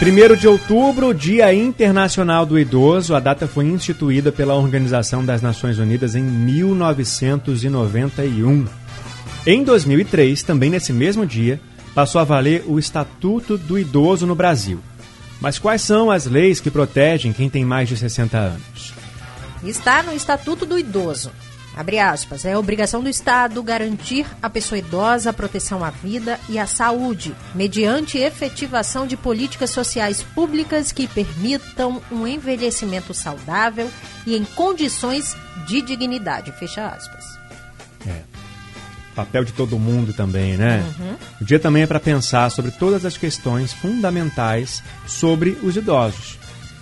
1 de outubro, Dia Internacional do Idoso. A data foi instituída pela Organização das Nações Unidas em 1991. Em 2003, também nesse mesmo dia, passou a valer o Estatuto do Idoso no Brasil. Mas quais são as leis que protegem quem tem mais de 60 anos? Está no Estatuto do Idoso. Abre aspas, é obrigação do Estado garantir à pessoa idosa a proteção à vida e à saúde, mediante efetivação de políticas sociais públicas que permitam um envelhecimento saudável e em condições de dignidade. Fecha aspas. É. Papel de todo mundo também, né? Uhum. O dia também é para pensar sobre todas as questões fundamentais sobre os idosos.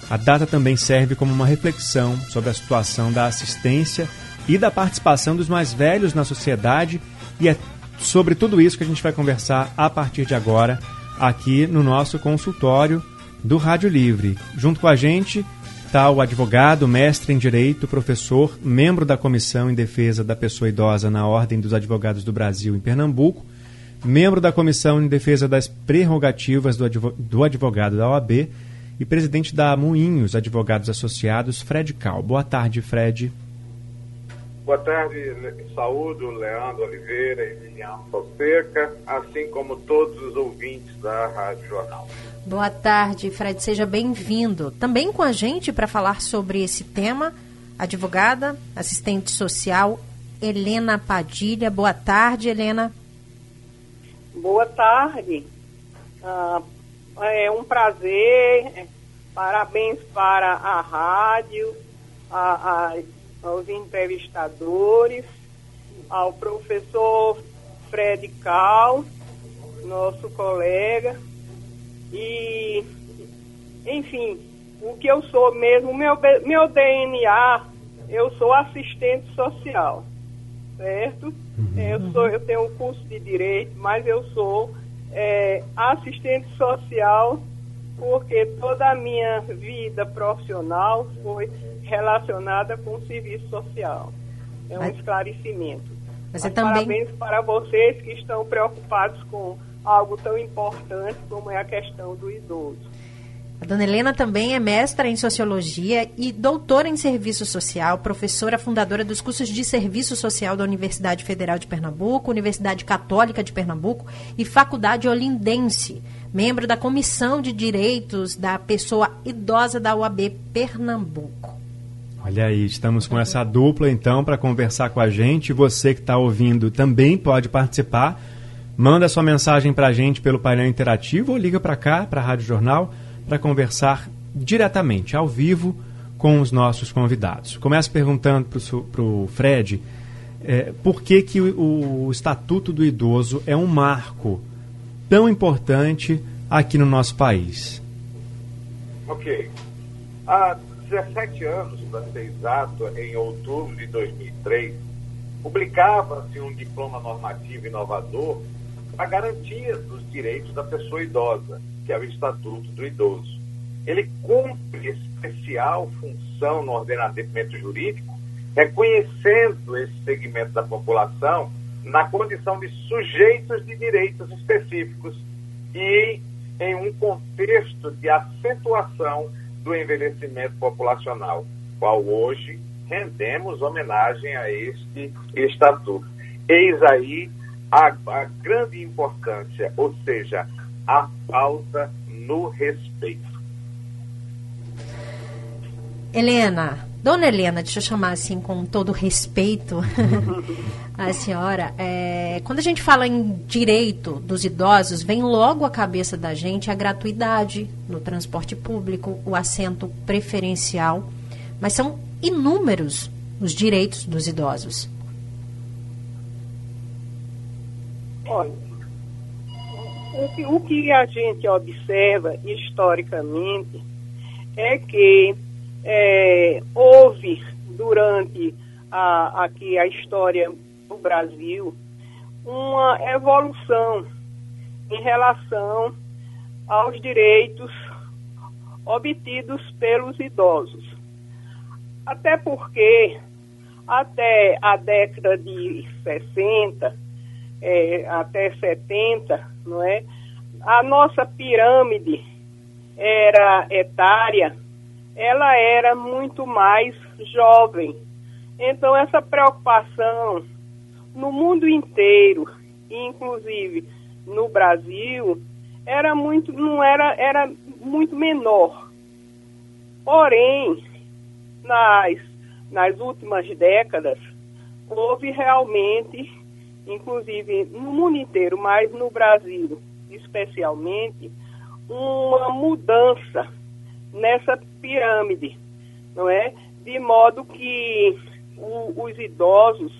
A data também serve como uma reflexão sobre a situação da assistência e da participação dos mais velhos na sociedade. E é sobre tudo isso que a gente vai conversar a partir de agora, aqui no nosso consultório do Rádio Livre. Junto com a gente está o advogado, mestre em Direito, professor, membro da Comissão em Defesa da Pessoa Idosa na Ordem dos Advogados do Brasil em Pernambuco, membro da Comissão em Defesa das Prerrogativas do Advogado da OAB e presidente da Moinhos Advogados Associados, Fred Cal. Boa tarde, Fred. Boa tarde, saúdo Leandro Oliveira e Lilian Fonseca, assim como todos os ouvintes da Rádio Jornal. Boa tarde, Fred, seja bem-vindo. Também com a gente para falar sobre esse tema, advogada, assistente social, Helena Padilha. Boa tarde, Helena. Boa tarde. Ah, é um prazer. Parabéns para a rádio, a, a aos entrevistadores, ao professor Fred Cal, nosso colega, e, enfim, o que eu sou mesmo, meu, meu DNA, eu sou assistente social, certo? Uhum. Eu, sou, eu tenho um curso de Direito, mas eu sou é, assistente social porque toda a minha vida profissional foi relacionada com o serviço social. É um Mas... esclarecimento. Você Mas também... Parabéns para vocês que estão preocupados com algo tão importante como é a questão do idoso. A dona Helena também é mestra em Sociologia e doutora em Serviço Social, professora fundadora dos cursos de Serviço Social da Universidade Federal de Pernambuco, Universidade Católica de Pernambuco e Faculdade Olindense membro da Comissão de Direitos da Pessoa Idosa da UAB Pernambuco. Olha aí, estamos com essa dupla então para conversar com a gente. Você que está ouvindo também pode participar. Manda sua mensagem para a gente pelo painel interativo ou liga para cá, para a Rádio Jornal, para conversar diretamente, ao vivo, com os nossos convidados. Começo perguntando para o Fred é, por que, que o, o Estatuto do Idoso é um marco tão importante aqui no nosso país? Ok. Há 17 anos, para ser exato, em outubro de 2003, publicava-se um diploma normativo inovador para garantia dos direitos da pessoa idosa, que é o Estatuto do Idoso. Ele cumpre especial função no ordenamento jurídico, reconhecendo esse segmento da população na condição de sujeitos de direitos específicos e em um contexto de acentuação do envelhecimento populacional, qual hoje rendemos homenagem a este estatuto. Eis aí a, a grande importância, ou seja, a falta no respeito. Helena, Dona Helena, deixa eu chamar assim com todo respeito a senhora. É, quando a gente fala em direito dos idosos, vem logo à cabeça da gente a gratuidade no transporte público, o assento preferencial, mas são inúmeros os direitos dos idosos. Olha, o que, o que a gente observa historicamente é que é, houve durante a, aqui a história do Brasil, uma evolução em relação aos direitos obtidos pelos idosos. Até porque, até a década de 60, é, até 70, não é? A nossa pirâmide era etária, ela era muito mais jovem. Então essa preocupação no mundo inteiro, inclusive no Brasil, era muito não era era muito menor. Porém, nas nas últimas décadas houve realmente, inclusive no mundo inteiro, mas no Brasil especialmente, uma mudança nessa pirâmide, não é? De modo que o, os idosos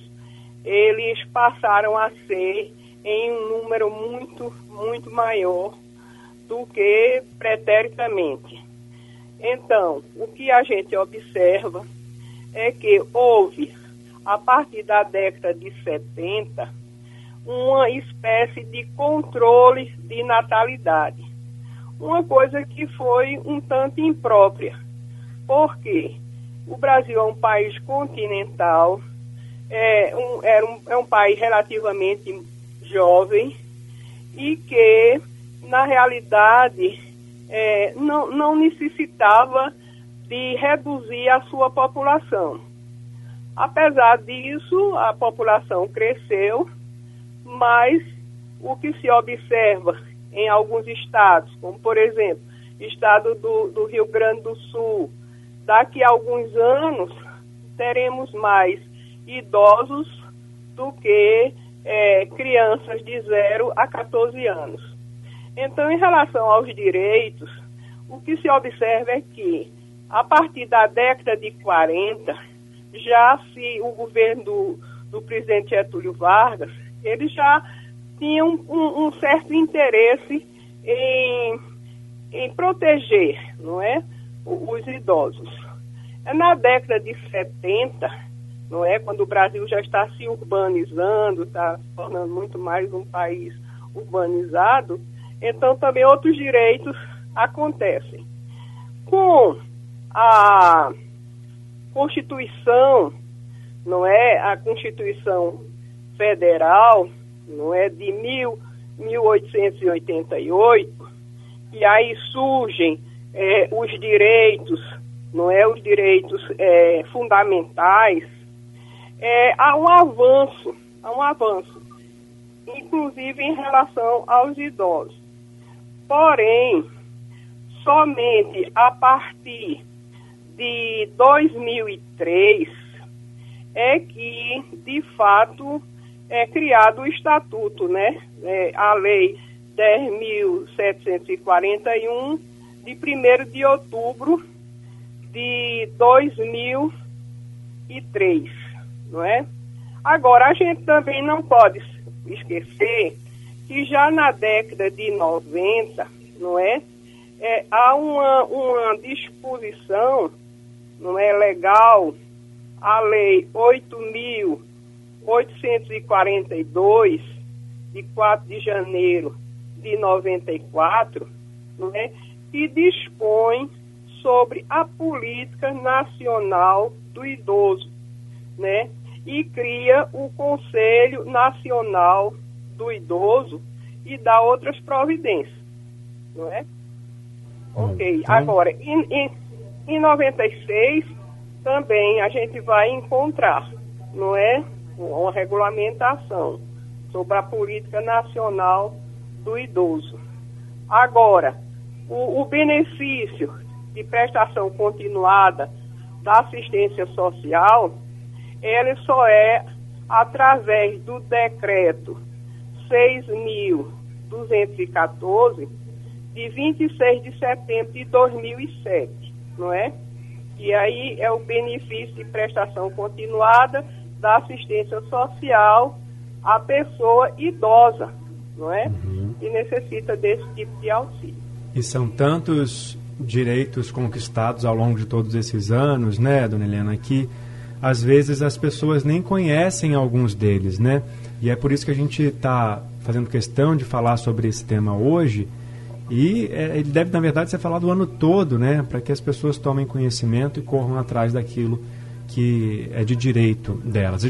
eles passaram a ser em um número muito, muito maior do que pretéricamente. Então, o que a gente observa é que houve, a partir da década de 70, uma espécie de controle de natalidade. Uma coisa que foi um tanto imprópria. Porque o Brasil é um país continental, é um, é um, é um país relativamente jovem e que, na realidade, é, não, não necessitava de reduzir a sua população. Apesar disso, a população cresceu, mas o que se observa em alguns estados, como por exemplo, estado do, do Rio Grande do Sul, daqui a alguns anos teremos mais idosos do que é, crianças de 0 a 14 anos. Então, em relação aos direitos, o que se observa é que, a partir da década de 40, já se o governo do, do presidente Getúlio Vargas, ele já tinha um, um, um certo interesse em, em proteger, não é, os idosos. É na década de 70, não é, quando o Brasil já está se urbanizando, está se tornando muito mais um país urbanizado, então também outros direitos acontecem. Com a Constituição, não é, a Constituição Federal, não é, de mil, 1888, e aí surgem é, os direitos, não é, os direitos é, fundamentais, é, há um avanço, há um avanço, inclusive em relação aos idosos. Porém, somente a partir de 2003 é que, de fato, é criado o estatuto, né? É, a lei 10.741 de 1 de outubro de 2003, não é? Agora, a gente também não pode esquecer que já na década de 90, não é? é há uma, uma disposição, não é legal, a lei 8.000 842, de 4 de janeiro de 94, não é, que dispõe sobre a política nacional do idoso, né? E cria o Conselho Nacional do Idoso e dá outras providências, não é? Ok. Então... Agora, em, em, em 96 também a gente vai encontrar, não é? Uma regulamentação sobre a política nacional do idoso. Agora, o, o benefício de prestação continuada da assistência social, ele só é através do decreto 6.214, de 26 de setembro de 2007, não é? E aí é o benefício de prestação continuada da assistência social à pessoa idosa, não é? Uhum. Que necessita desse tipo de auxílio. E são tantos direitos conquistados ao longo de todos esses anos, né, dona Helena, que às vezes as pessoas nem conhecem alguns deles, né? E é por isso que a gente está fazendo questão de falar sobre esse tema hoje. E é, ele deve, na verdade, ser falado o ano todo, né? Para que as pessoas tomem conhecimento e corram atrás daquilo que é de direito delas.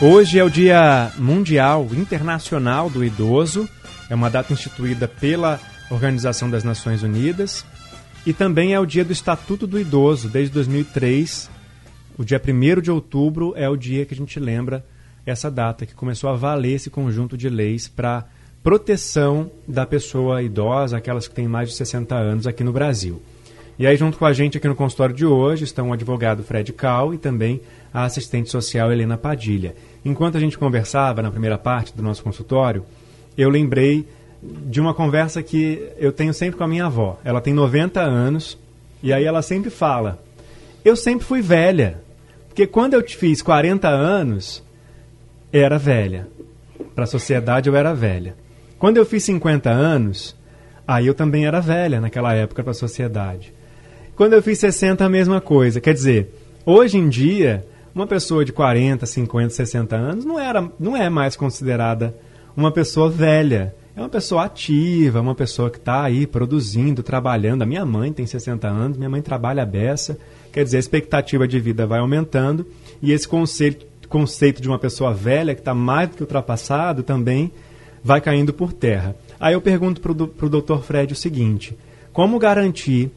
Hoje é o Dia Mundial Internacional do Idoso. É uma data instituída pela Organização das Nações Unidas. E também é o dia do Estatuto do Idoso. Desde 2003, o dia 1 de outubro é o dia que a gente lembra essa data, que começou a valer esse conjunto de leis para proteção da pessoa idosa, aquelas que têm mais de 60 anos aqui no Brasil. E aí, junto com a gente aqui no consultório de hoje, estão o advogado Fred Cal e também a assistente social Helena Padilha. Enquanto a gente conversava na primeira parte do nosso consultório, eu lembrei de uma conversa que eu tenho sempre com a minha avó. Ela tem 90 anos e aí ela sempre fala: Eu sempre fui velha. Porque quando eu te fiz 40 anos, era velha. Para a sociedade eu era velha. Quando eu fiz 50 anos, aí eu também era velha naquela época para a sociedade. Quando eu fiz 60, a mesma coisa. Quer dizer, hoje em dia, uma pessoa de 40, 50, 60 anos não, era, não é mais considerada uma pessoa velha é uma pessoa ativa, uma pessoa que está aí produzindo, trabalhando. A minha mãe tem 60 anos, minha mãe trabalha a beça. Quer dizer, a expectativa de vida vai aumentando e esse conceito, conceito de uma pessoa velha que está mais do que ultrapassado também vai caindo por terra. Aí eu pergunto para o doutor Fred o seguinte: como garantir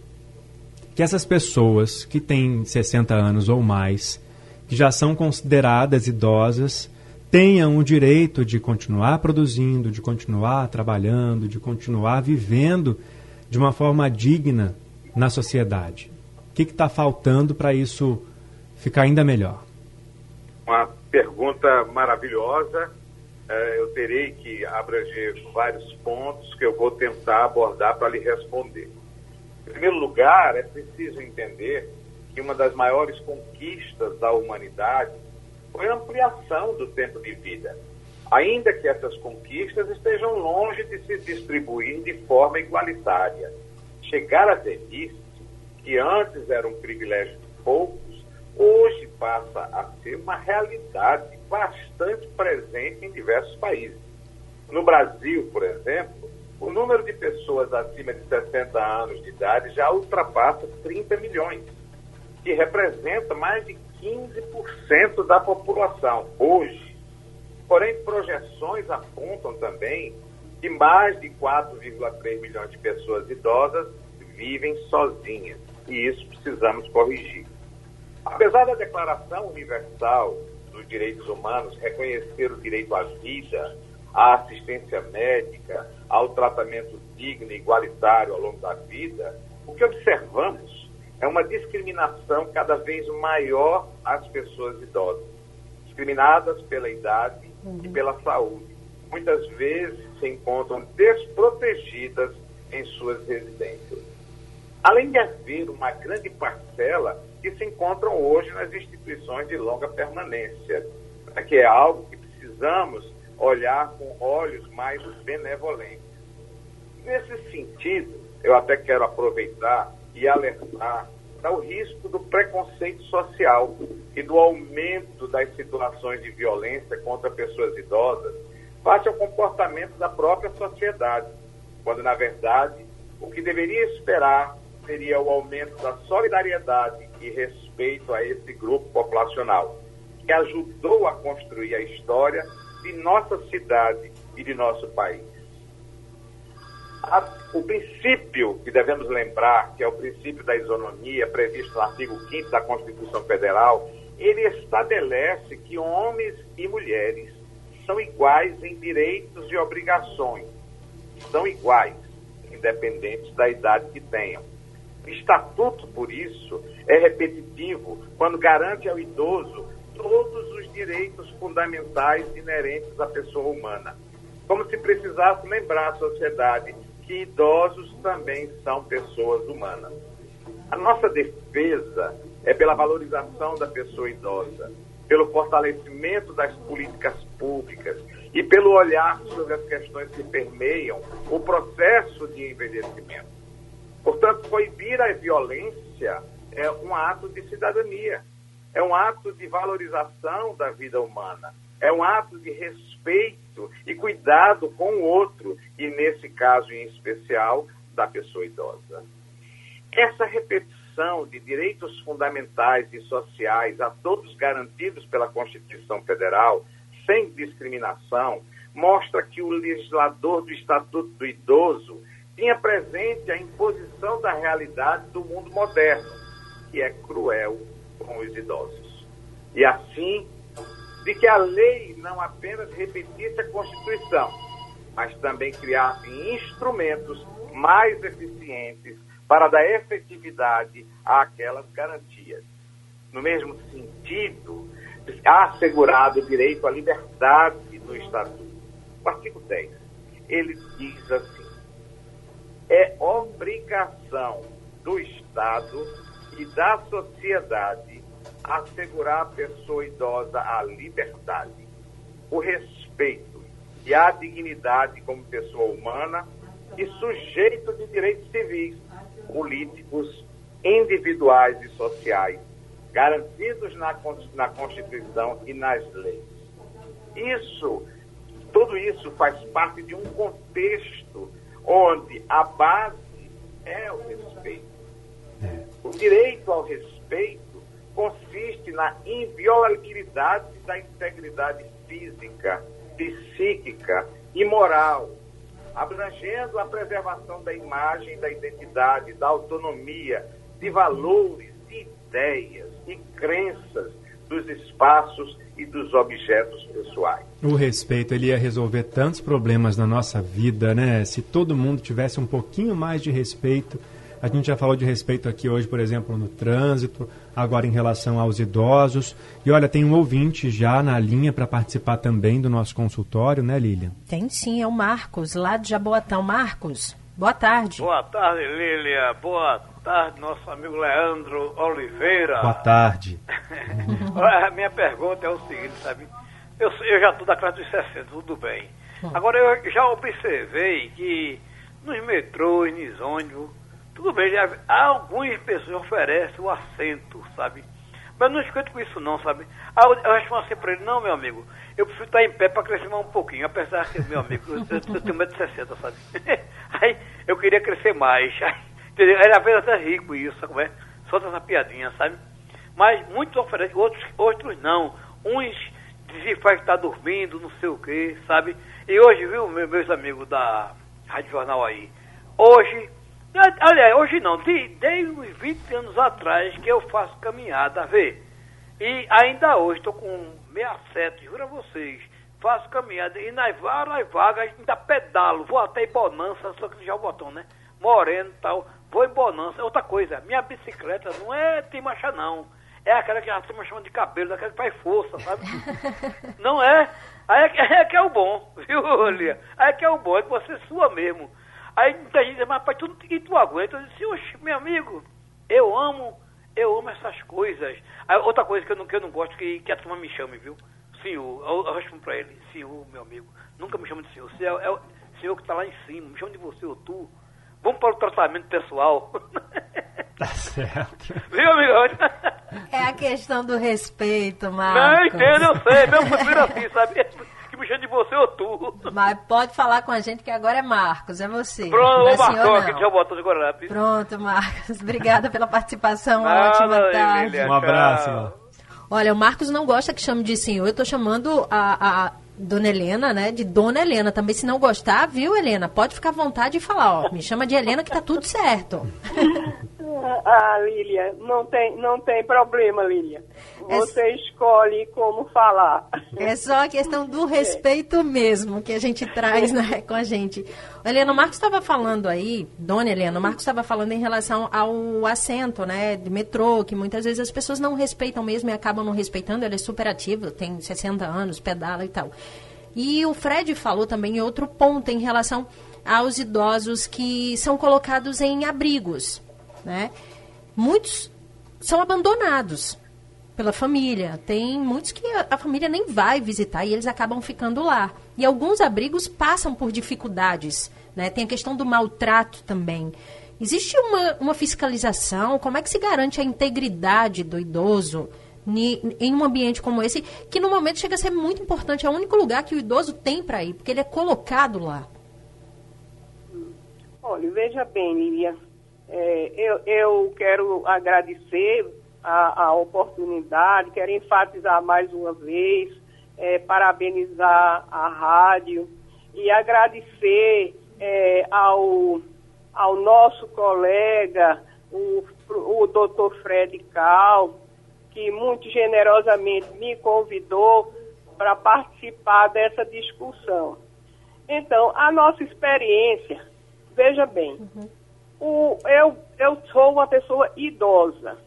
que essas pessoas que têm 60 anos ou mais, que já são consideradas idosas, tenham o direito de continuar produzindo, de continuar trabalhando, de continuar vivendo de uma forma digna na sociedade. O que está faltando para isso ficar ainda melhor? Uma pergunta maravilhosa. É, eu terei que abranger vários pontos que eu vou tentar abordar para lhe responder. Em primeiro lugar, é preciso entender que uma das maiores conquistas da humanidade foi a ampliação do tempo de vida. Ainda que essas conquistas estejam longe de se distribuir de forma igualitária. Chegar à velhice, que antes era um privilégio de poucos, hoje passa a ser uma realidade bastante presente em diversos países. No Brasil, por exemplo, o número de pessoas acima de 60 anos de idade já ultrapassa 30 milhões, que representa mais de 15% da população hoje. Porém, projeções apontam também que mais de 4,3 milhões de pessoas idosas vivem sozinhas. E isso precisamos corrigir. Apesar da Declaração Universal dos Direitos Humanos reconhecer o direito à vida, à assistência médica, ao tratamento digno e igualitário ao longo da vida, o que observamos é uma discriminação cada vez maior às pessoas idosas, discriminadas pela idade uhum. e pela saúde. Muitas vezes se encontram desprotegidas em suas residências. Além de haver uma grande parcela que se encontram hoje nas instituições de longa permanência, que é algo que precisamos olhar com olhos mais benevolentes. Nesse sentido, eu até quero aproveitar e alertar para o risco do preconceito social e do aumento das situações de violência contra pessoas idosas face ao comportamento da própria sociedade, quando, na verdade, o que deveria esperar seria o aumento da solidariedade e respeito a esse grupo populacional, que ajudou a construir a história de nossa cidade e de nosso país o princípio que devemos lembrar, que é o princípio da isonomia, previsto no artigo 5 da Constituição Federal, ele estabelece que homens e mulheres são iguais em direitos e obrigações. São iguais, independentes da idade que tenham. O estatuto, por isso, é repetitivo quando garante ao idoso todos os direitos fundamentais inerentes à pessoa humana. Como se precisasse lembrar à sociedade que idosos também são pessoas humanas. A nossa defesa é pela valorização da pessoa idosa, pelo fortalecimento das políticas públicas e pelo olhar sobre as questões que permeiam o processo de envelhecimento. Portanto, proibir a violência é um ato de cidadania. É um ato de valorização da vida humana, é um ato de respeito e cuidado com o outro, e nesse caso em especial, da pessoa idosa. Essa repetição de direitos fundamentais e sociais a todos garantidos pela Constituição Federal, sem discriminação, mostra que o legislador do Estatuto do Idoso tinha presente a imposição da realidade do mundo moderno, que é cruel com os idosos. E assim, de que a lei não apenas repetisse a Constituição, mas também criasse instrumentos mais eficientes para dar efetividade àquelas garantias. No mesmo sentido, assegurado o direito à liberdade no Estatuto. O artigo 10, ele diz assim, é obrigação do Estado e da sociedade assegurar à pessoa idosa a liberdade, o respeito e a dignidade como pessoa humana e sujeito de direitos civis, políticos, individuais e sociais, garantidos na, na Constituição e nas leis. Isso, tudo isso faz parte de um contexto onde a base é o respeito. O direito ao respeito consiste na inviolabilidade da integridade física, psíquica e moral abrangendo a preservação da imagem, da identidade, da autonomia, de valores, de ideias e crenças dos espaços e dos objetos pessoais. O respeito ele ia resolver tantos problemas na nossa vida, né? Se todo mundo tivesse um pouquinho mais de respeito a gente já falou de respeito aqui hoje, por exemplo, no trânsito, agora em relação aos idosos. E olha, tem um ouvinte já na linha para participar também do nosso consultório, né, Lilian? Tem sim, é o Marcos, lá de Jaboatão. Marcos, boa tarde. Boa tarde, Lilian. Boa tarde, nosso amigo Leandro Oliveira. Boa tarde. a minha pergunta é o seguinte, sabe? Eu, eu já estou da classe dos 60, tudo bem. Agora, eu já observei que nos metrôs, nos ônibus, tudo bem, algumas pessoas oferecem o assento, sabe? Mas não escuto com isso não, sabe? Aí eu, eu respondo assim para ele, não, meu amigo, eu preciso estar em pé para crescer mais um pouquinho, apesar que, meu amigo, eu, eu tenho 1,60m, sabe? Aí eu queria crescer mais. Aí, entendeu? Ele às vezes até rico isso, sabe? É? Solta essa piadinha, sabe? Mas muitos oferecem, outros, outros não. Uns dizem que está dormindo, não sei o quê, sabe? E hoje, viu, meus amigos da Rádio Jornal aí, hoje Aliás, hoje não, desde uns 20 anos atrás que eu faço caminhada, vê. E ainda hoje estou com 67, juro a vocês. Faço caminhada e nas várias vagas ainda pedalo, vou até em Bonança, só que já o botão, né? Moreno e tal, vou em Bonança. Outra coisa, minha bicicleta não é tem marcha não. É aquela que a turma chama de cabelo, daquela que faz força, sabe? não é? Aí é, que é, que é o bom, viu, Lia? Aí é que é o bom, é que você sua mesmo. Aí muita gente diz, mas pai, tu, e tu aguenta? Eu disse, oxe, meu amigo, eu amo, eu amo essas coisas. Aí, outra coisa que eu não, que eu não gosto, que, que a turma me chame, viu? Senhor, eu, eu respondo pra ele, senhor, meu amigo, nunca me chama de senhor, você é, é o senhor que tá lá em cima, me chama de você ou tu. Vamos para o tratamento pessoal. Tá certo. Viu, amigo? É a questão do respeito, Marcos. Não, entendo, eu sei, mesmo prefiro assim, sabe? você ou tu. Mas pode falar com a gente que agora é Marcos, é você. Pronto, é Marcos, aqui de Jabotão de Guararapes. Pronto, Marcos. Obrigada pela participação. Nada, Ótima tarde. Emília, um abraço. Olha, o Marcos não gosta que chame de senhor. Eu estou chamando a, a Dona Helena, né? De Dona Helena. Também, se não gostar, viu, Helena? Pode ficar à vontade e falar, ó. Me chama de Helena que tá tudo certo. Ah, Lília, não tem, não tem problema, Lília. É Você é... escolhe como falar. É só a questão do respeito é. mesmo que a gente traz né, com a gente. Helena, o Marcos estava falando aí, Dona Helena, o Marcos estava falando em relação ao assento, né, de metrô, que muitas vezes as pessoas não respeitam mesmo e acabam não respeitando. Ele é super ativo, tem 60 anos, pedala e tal. E o Fred falou também em outro ponto em relação aos idosos que são colocados em abrigos né? Muitos são abandonados pela família. Tem muitos que a, família nem vai visitar e eles acabam ficando lá. E alguns abrigos passam por dificuldades. Né? Tem a questão do maltrato também. Existe uma, uma fiscalização? Como é que se garante a integridade do idoso em um ambiente como esse, que no momento chega a ser muito importante. É o único lugar que o idoso tem para ir, porque ele é colocado lá. Olha, veja bem, Lilian, é, eu, eu quero agradecer a, a, oportunidade, quero enfatizar mais uma vez, é, parabenizar a rádio e agradecer é, ao, ao nosso colega, o, o doutor Fred Cal, que muito generosamente me convidou para participar dessa discussão. Então, a nossa experiência, veja bem, uhum. O, eu, eu sou uma pessoa idosa,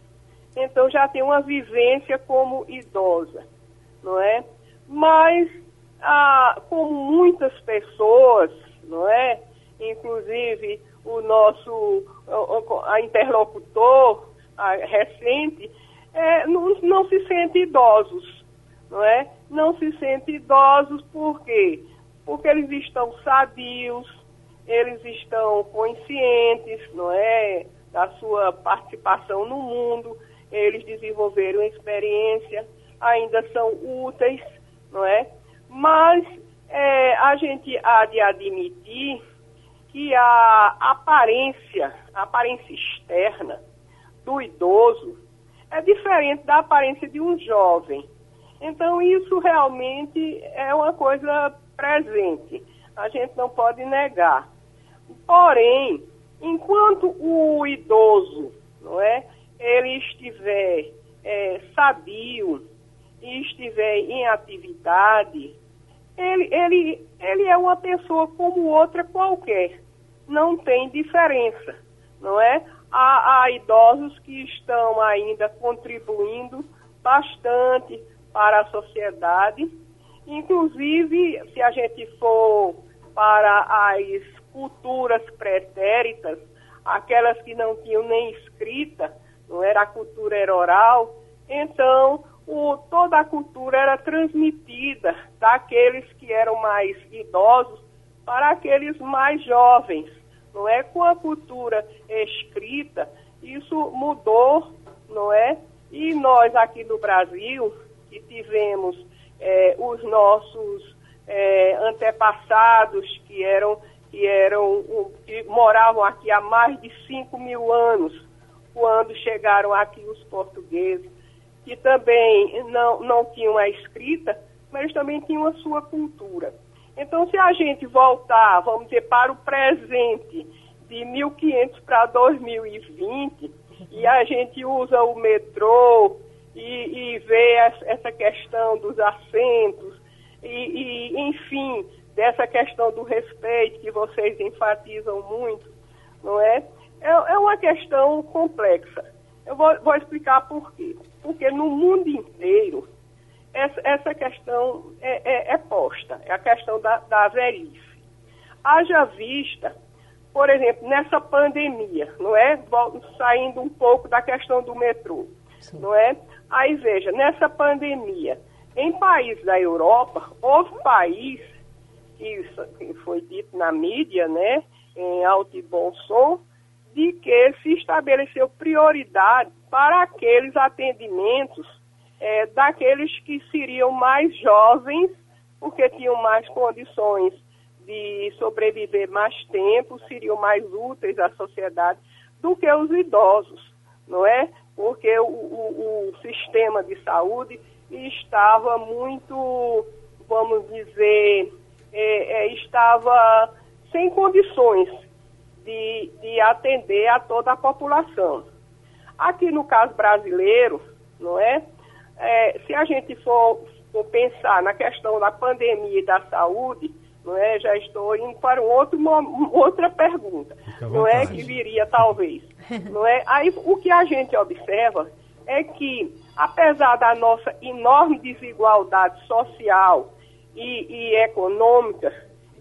então já tenho uma vivência como idosa, não é? Mas, ah, como muitas pessoas, não é? Inclusive o nosso a interlocutor a, recente, é, não, não se sente idosos, não é? Não se sente idosos por quê? Porque eles estão sadios, eles estão conscientes, não é? Da sua participação no mundo, eles desenvolveram experiência, ainda são úteis, não é? Mas é, a gente há de admitir que a aparência, a aparência externa do idoso é diferente da aparência de um jovem. Então, isso realmente é uma coisa presente. A gente não pode negar. Porém, enquanto o idoso, não é, ele estiver é, sadio e estiver em atividade, ele, ele, ele é uma pessoa como outra qualquer. Não tem diferença, não é? há, há idosos que estão ainda contribuindo bastante para a sociedade. Inclusive, se a gente for para as culturas pretéritas, aquelas que não tinham nem escrita, não era a cultura era oral, então o, toda a cultura era transmitida daqueles que eram mais idosos para aqueles mais jovens não é? Com a cultura escrita, isso mudou, não é? E nós aqui no Brasil, que tivemos é, os nossos é, antepassados que eram que eram que moravam aqui há mais de 5 mil anos, quando chegaram aqui os portugueses, que também não, não tinham a escrita, mas também tinham a sua cultura. Então, se a gente voltar, vamos dizer, para o presente, de 1500 para 2020, e a gente usa o metrô e, e vê essa questão dos assentos, e, e, enfim, dessa questão do respeito que vocês enfatizam muito, não é? É, é uma questão complexa. Eu vou, vou explicar por quê. Porque no mundo inteiro, essa, essa questão é, é, é, posta, é a questão da, da velhice. Haja vista, por exemplo, nessa pandemia, não é? Saindo um pouco da questão do metrô, Sim. não é? Aí veja, nessa pandemia, em países da Europa, houve país, que foi dito na mídia, né, em alto e bom som, de que se estabeleceu prioridade para aqueles atendimentos é, daqueles que seriam mais jovens, porque tinham mais condições de sobreviver mais tempo, seriam mais úteis à sociedade do que os idosos, não é? Porque o, o, o sistema de saúde estava muito, vamos dizer, é, é, estava sem condições de, de atender a toda a população. Aqui no caso brasileiro, não é? é se a gente for, for, pensar na questão da pandemia e da saúde, não é? Já estou indo para um outro, uma, outra pergunta, não é? Que viria talvez, não é? Aí o que a gente observa é que, apesar da nossa enorme desigualdade social e, e econômica,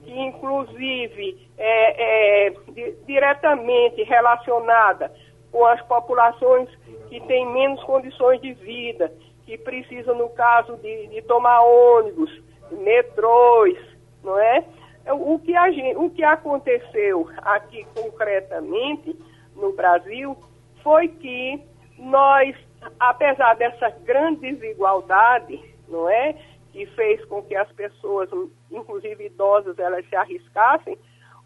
que inclusive é, é di, diretamente relacionada com as populações que têm menos condições de vida, que precisam, no caso de, de tomar ônibus, metrôs, não é? O que, a gente, o que aconteceu aqui concretamente no Brasil foi que nós apesar dessa grande desigualdade, não é? Que fez com que as pessoas, inclusive idosas, elas se arriscassem,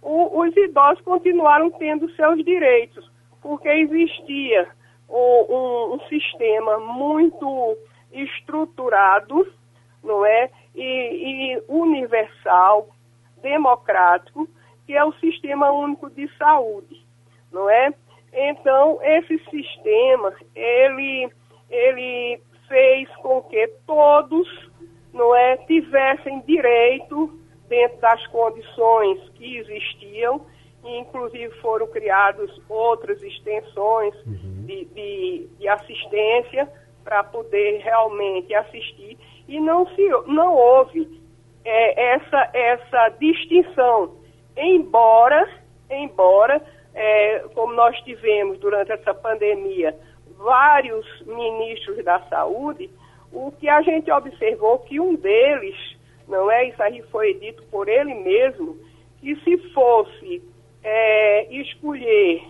o, os idosos continuaram tendo seus direitos, porque existia um, um, um sistema muito estruturado, não é? E, e universal, democrático, que é o Sistema Único de Saúde, não é? Então, esse sistema, ele, ele fez com que todos, não é, tivessem direito dentro das condições que existiam, inclusive foram criadas outras extensões uhum. de, de, de assistência para poder realmente assistir e não se não houve é, essa essa distinção embora embora é, como nós tivemos durante essa pandemia vários ministros da saúde o que a gente observou que um deles não é isso aí foi dito por ele mesmo que se fosse é, escolher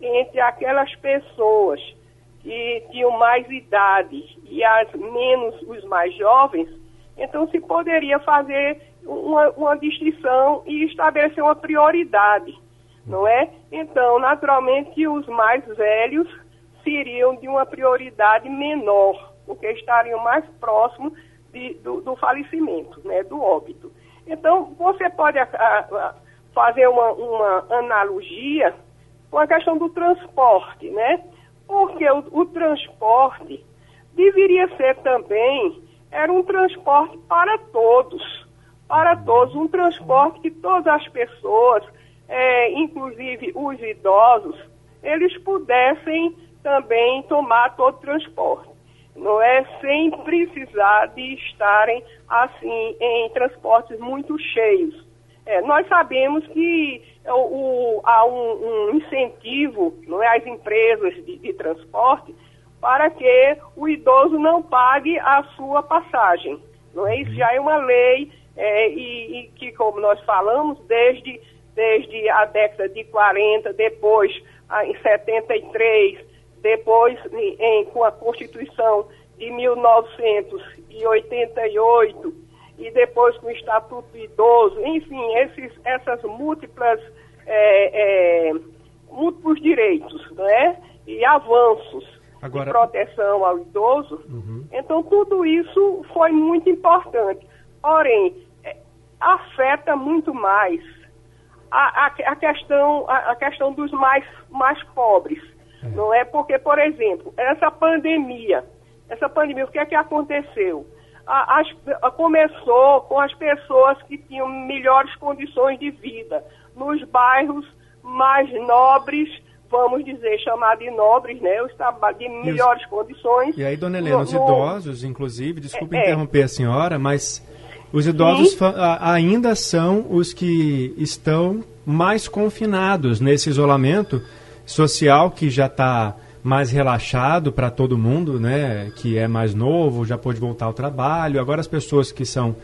entre aquelas pessoas que tinham mais idade e as menos os mais jovens, então se poderia fazer uma, uma distinção e estabelecer uma prioridade, não é? Então, naturalmente, os mais velhos seriam de uma prioridade menor, porque estariam mais próximos do, do, falecimento, né, do óbito. Então, você pode a, a, fazer uma, uma analogia com a questão do transporte, né? Porque o, o transporte deveria ser também, era um transporte para todos, para todos, um transporte que todas as pessoas, é, inclusive os idosos, eles pudessem também tomar todo o transporte. Não é sem precisar de estarem assim em transportes muito cheios. É, nós sabemos que o, o, há um, um, incentivo não é, às empresas de, de, transporte para que o idoso não pague a sua passagem. Não é? Isso já é uma lei é, e, e, que, como nós falamos, desde, desde a década de 40, depois em 73, depois em, com a Constituição de 1988, e depois com o Estatuto do Idoso, enfim, esses, essas múltiplas, é, é, múltiplos direitos né? e avanços Agora... de proteção ao idoso. Uhum. Então, tudo isso foi muito importante. Porém, é, afeta muito mais a, a, a questão, a, a, questão dos mais, mais pobres. É. Não é? Porque, por exemplo, essa pandemia, essa pandemia, o que é que aconteceu? a, a, começou com as pessoas que tinham melhores condições de vida, nos bairros mais nobres, vamos dizer, chamar de nobres, né? Os de melhores Isso. condições. E aí, dona Helena, no, os idosos, inclusive, desculpe é, é, interromper a senhora, mas os idosos ainda são os que estão mais confinados nesse isolamento social que já está mais relaxado para todo mundo, né, que é mais novo, já pôde voltar ao trabalho. Agora as pessoas que são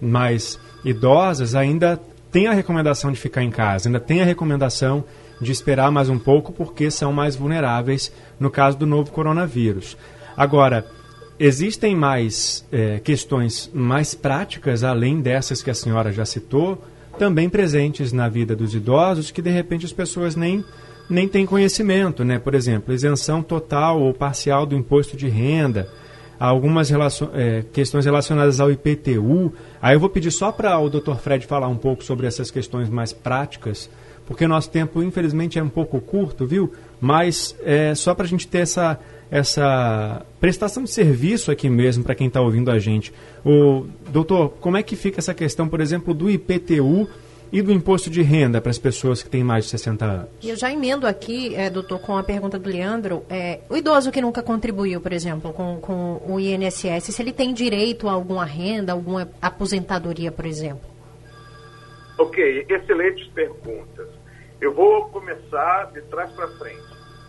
mais idosas ainda têm a recomendação de ficar em casa, ainda tem a recomendação de esperar mais um pouco porque são mais vulneráveis no caso do novo coronavírus. Agora, existem mais é, questões mais práticas, além dessas que a senhora já citou, também presentes na vida dos idosos que de repente as pessoas nem nem tem conhecimento, né? Por exemplo, isenção total ou parcial do imposto de renda, algumas é, questões relacionadas ao IPTU. Aí eu vou pedir só para o Dr. Fred falar um pouco sobre essas questões mais práticas, porque nosso tempo, infelizmente, é um pouco curto, viu? Mas é só para a gente ter essa, essa prestação de serviço aqui mesmo para quem está ouvindo a gente. O doutor, como é que fica essa questão, por exemplo, do IPTU? E do imposto de renda para as pessoas que têm mais de 60 anos? Eu já emendo aqui, é, doutor, com a pergunta do Leandro, é, o idoso que nunca contribuiu, por exemplo, com, com o INSS, se ele tem direito a alguma renda, alguma aposentadoria, por exemplo? Ok, excelentes perguntas. Eu vou começar de trás para frente,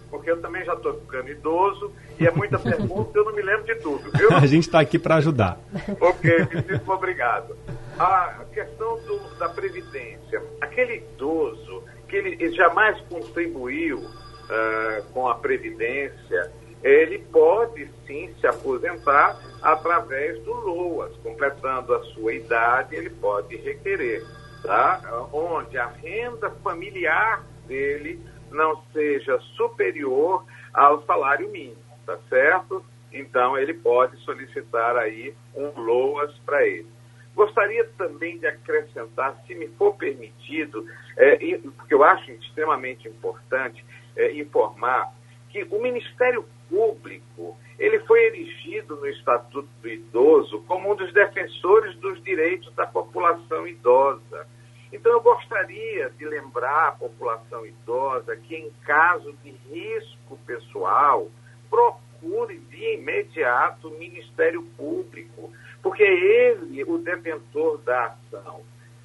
porque eu também já estou ficando idoso e é muita pergunta, eu não me lembro de tudo, viu? A gente está aqui para ajudar. Ok, muito obrigado a questão do, da previdência. Aquele idoso que ele, ele jamais contribuiu uh, com a previdência ele pode sim se aposentar através do LOAS, completando a sua idade, ele pode requerer, tá? Onde a renda familiar dele não seja superior ao salário mínimo, tá certo? Então ele pode solicitar aí um LOAS para ele. Gostaria também de acrescentar, se me for permitido, é, porque eu acho extremamente importante é, informar que o Ministério Público ele foi erigido no Estatuto do Idoso como um dos defensores dos direitos da população idosa. Então, eu gostaria de lembrar a população idosa que, em caso de risco pessoal, procure de imediato o Ministério Público, porque é ele o detentor da ação.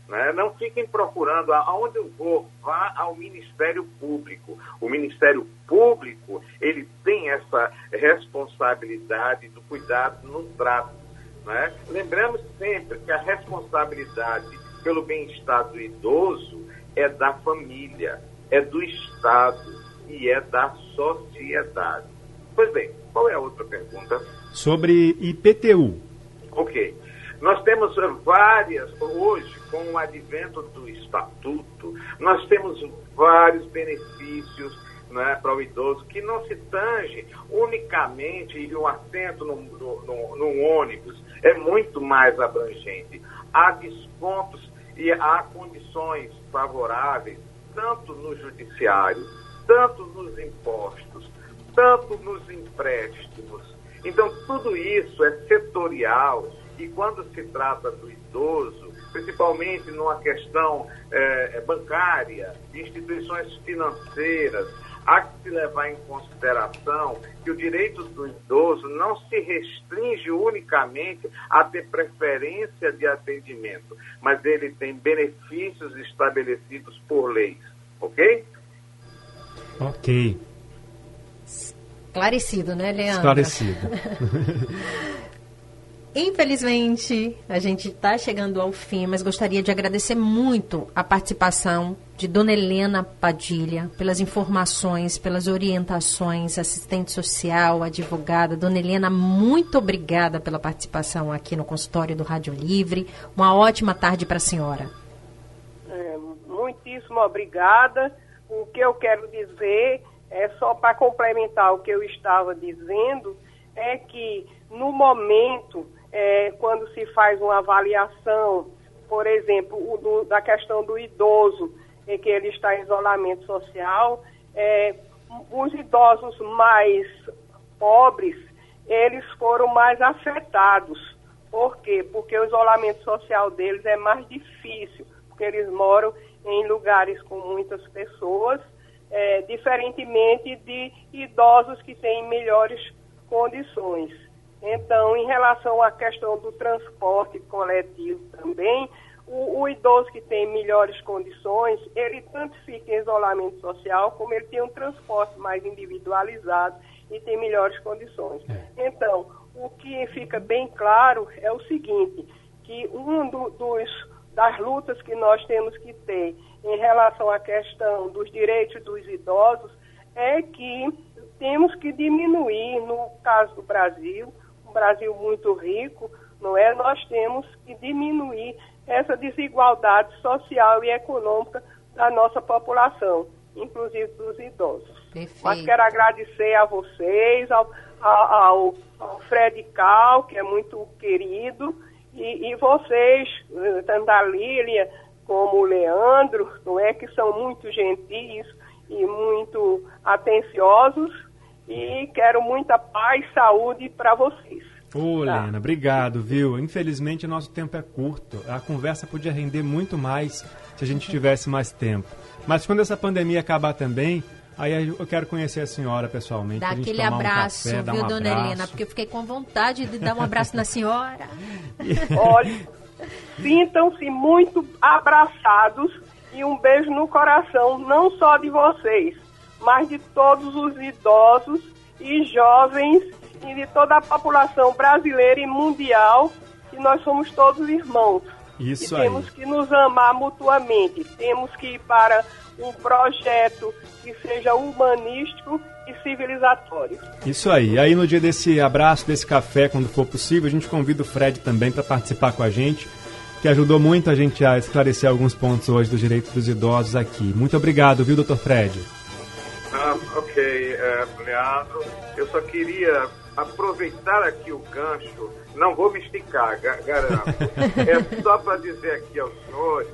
Né? Não fiquem procurando aonde eu vou, vá ao Ministério Público. O Ministério Público ele tem essa responsabilidade do cuidado no trato. Né? Lembramos sempre que a responsabilidade pelo bem-estar do idoso é da família, é do Estado e é da sociedade. Pois bem, qual é a outra pergunta? Sobre IPTU. Ok. Nós temos várias, hoje, com o advento do Estatuto, nós temos vários benefícios né, para o idoso que não se tange unicamente e o assento no, no, no, no ônibus é muito mais abrangente. Há descontos e há condições favoráveis, tanto no judiciário, tanto nos impostos, tanto nos empréstimos. Então, tudo isso é setorial e quando se trata do idoso, principalmente numa questão é, bancária, instituições financeiras, há que se levar em consideração que o direito do idoso não se restringe unicamente a ter preferência de atendimento, mas ele tem benefícios estabelecidos por leis, ok? Ok. Esclarecido, né, Leandro? Esclarecido. Infelizmente, a gente está chegando ao fim, mas gostaria de agradecer muito a participação de Dona Helena Padilha, pelas informações, pelas orientações, assistente social, advogada. Dona Helena, muito obrigada pela participação aqui no consultório do Rádio Livre. Uma ótima tarde para a senhora. É, muitíssimo obrigada. O que eu quero dizer é só para complementar o que eu estava dizendo, é que no momento é, quando se faz uma avaliação, por exemplo, do, da questão do idoso, em que ele está em isolamento social, é, os idosos mais pobres, eles foram mais afetados. Por quê? Porque o isolamento social deles é mais difícil, porque eles moram em lugares com muitas pessoas, é, diferentemente de idosos que têm melhores condições. Então, em relação à questão do transporte coletivo também, o, o, idoso que tem melhores condições, ele tanto fica em isolamento social, como ele tem um transporte mais individualizado e tem melhores condições. É. Então, o que fica bem claro é o seguinte, que um do, dos, das lutas que nós temos que ter em relação à questão dos direitos dos idosos é que temos que diminuir, no caso do Brasil, Brasil muito rico, não é? Nós temos que diminuir essa desigualdade social e econômica da nossa população, inclusive dos idosos. Perfeito. Mas quero agradecer a vocês, ao, ao, ao Fred Cal, que é muito querido, e, e vocês, tanto a Lília como o Leandro, não é? Que são muito gentis e muito atenciosos e quero muita paz e saúde para vocês. Ô, tá. Lena, obrigado, viu? Infelizmente, nosso tempo é curto. A conversa podia render muito mais se a gente tivesse mais tempo. Mas quando essa pandemia acabar também, aí eu quero conhecer a senhora pessoalmente. Dá aquele abraço, um café, viu, um dona abraço. Helena? Porque eu fiquei com vontade de dar um abraço na senhora. Olha, sintam-se muito abraçados e um beijo no coração, não só de vocês, mas de todos os idosos e jovens e de toda a população brasileira e mundial, que nós somos todos irmãos. Isso e aí. temos que nos amar mutuamente. Temos que ir para um projeto que seja humanístico e civilizatórios. Isso aí. Aí no dia desse abraço, desse café, quando for possível, a gente convida o Fred também para participar com a gente, que ajudou muito a gente a esclarecer alguns pontos hoje do direito dos idosos aqui. Muito obrigado, viu, doutor Fred? Ah, ok, é, Leandro. Eu só queria aproveitar aqui o gancho, não vou me esticar, garanto. é só para dizer aqui aos senhores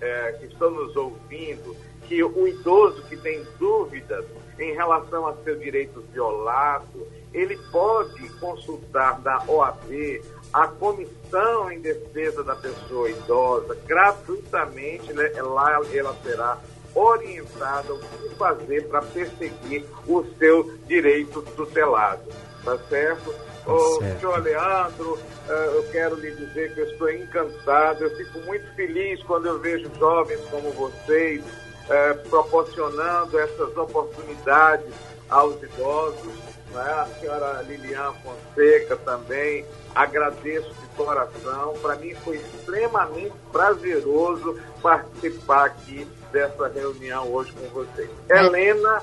é, que estão nos ouvindo que o idoso que tem dúvidas em relação a seu direito violado, ele pode consultar da OAB a comissão em defesa da pessoa idosa gratuitamente, né? lá ela será orientada o que fazer para perseguir o seu direito tutelado. Tá certo? Tá Ô, senhor Leandro, eh, eu quero lhe dizer que eu estou encantado, eu fico muito feliz quando eu vejo jovens como vocês eh, proporcionando essas oportunidades aos idosos. Né? A senhora Lilian Fonseca também, agradeço de coração. Para mim foi extremamente prazeroso participar aqui dessa reunião hoje com vocês. É. Helena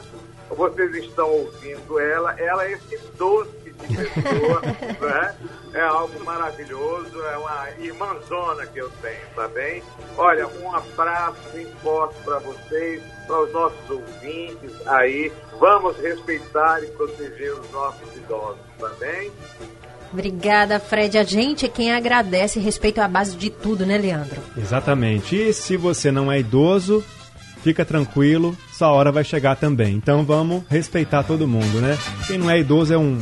vocês estão ouvindo ela, ela é esse doce de pessoa, né? É algo maravilhoso, é uma irmãzona que eu tenho, tá bem? Olha, um abraço forte para vocês, para os nossos ouvintes aí. Vamos respeitar e proteger os nossos idosos, tá bem? Obrigada, Fred. A gente é quem agradece respeito à base de tudo, né, Leandro? Exatamente. E se você não é idoso, fica tranquilo, sua hora vai chegar também. Então vamos respeitar todo mundo, né? Quem não é idoso é um,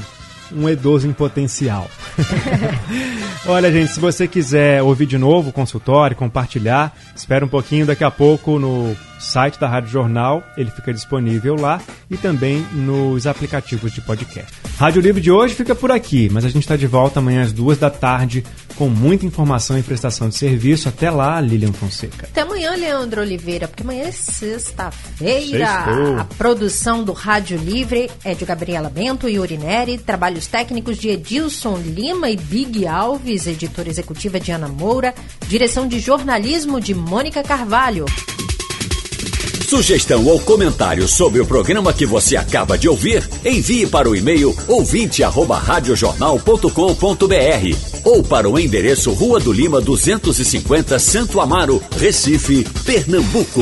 um idoso em potencial. Olha, gente, se você quiser ouvir de novo o consultório, compartilhar, espera um pouquinho, daqui a pouco no site da Rádio Jornal, ele fica disponível lá e também nos aplicativos de podcast. Rádio Livre de hoje fica por aqui, mas a gente está de volta amanhã às duas da tarde com muita informação e prestação de serviço. Até lá, Lilian Fonseca. Até amanhã, Leandro Oliveira, porque amanhã é sexta-feira. A produção do Rádio Livre é de Gabriela Bento e Urineri, trabalhos técnicos de Edilson Lima e Big Alves, editora executiva de Ana Moura, direção de jornalismo de Mônica Carvalho. Sugestão ou comentário sobre o programa que você acaba de ouvir, envie para o e-mail ouvinte@radiojornal.com.br ou para o endereço Rua do Lima 250, Santo Amaro, Recife, Pernambuco.